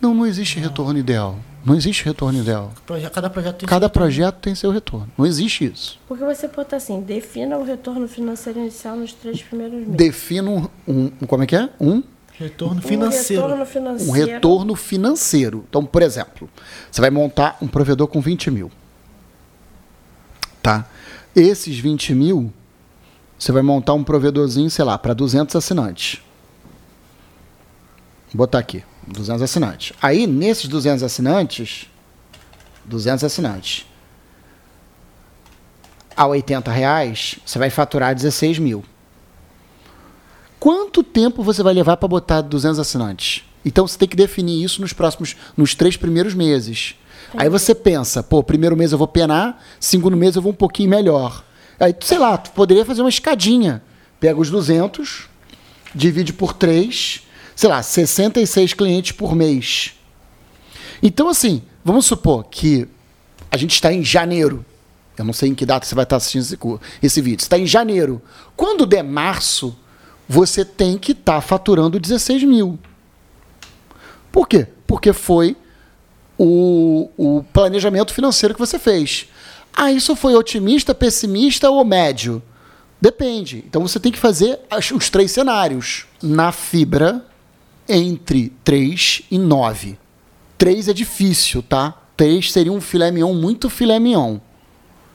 Não, não existe retorno ideal. Não existe retorno ideal. Cada projeto tem Cada seu retorno. projeto tem seu retorno. Não existe isso. Porque você bota assim, defina o retorno financeiro inicial nos três primeiros meses. Defina um, um- como é que é? Um, retorno financeiro. Um retorno financeiro. um retorno financeiro. Então, por exemplo, você vai montar um provedor com 20 mil. Tá? Esses 20 mil, você vai montar um provedorzinho, sei lá, para 200 assinantes. Vou botar aqui, 200 assinantes. Aí, nesses 200 assinantes, 200 assinantes, a 80 reais, você vai faturar 16 mil. Quanto tempo você vai levar para botar 200 assinantes? Então você tem que definir isso nos próximos, nos três primeiros meses. Aí você pensa, pô, primeiro mês eu vou penar, segundo mês eu vou um pouquinho melhor. Aí, sei lá, tu poderia fazer uma escadinha. Pega os 200, divide por três, sei lá, 66 clientes por mês. Então, assim, vamos supor que a gente está em janeiro. Eu não sei em que data você vai estar assistindo esse, esse vídeo. Está em janeiro. Quando der março, você tem que estar faturando 16 mil. Por quê? Porque foi o, o planejamento financeiro que você fez. Ah, isso foi otimista, pessimista ou médio? Depende. Então você tem que fazer os três cenários. Na fibra, entre 3 e 9. 3 é difícil, tá? 3 seria um filé mignon, muito filé mignon.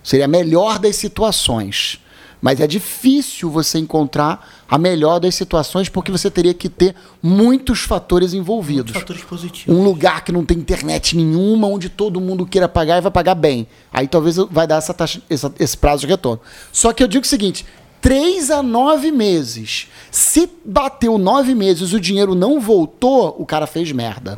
Seria a melhor das situações. Mas é difícil você encontrar a melhor das situações porque você teria que ter muitos fatores envolvidos. Fatores positivos. Um lugar que não tem internet nenhuma, onde todo mundo queira pagar e vai pagar bem. Aí talvez vai dar essa taxa, essa- esse prazo de retorno. Só que eu digo o seguinte: 3 a 9 meses. Se bateu 9 meses o dinheiro não voltou, o cara fez merda.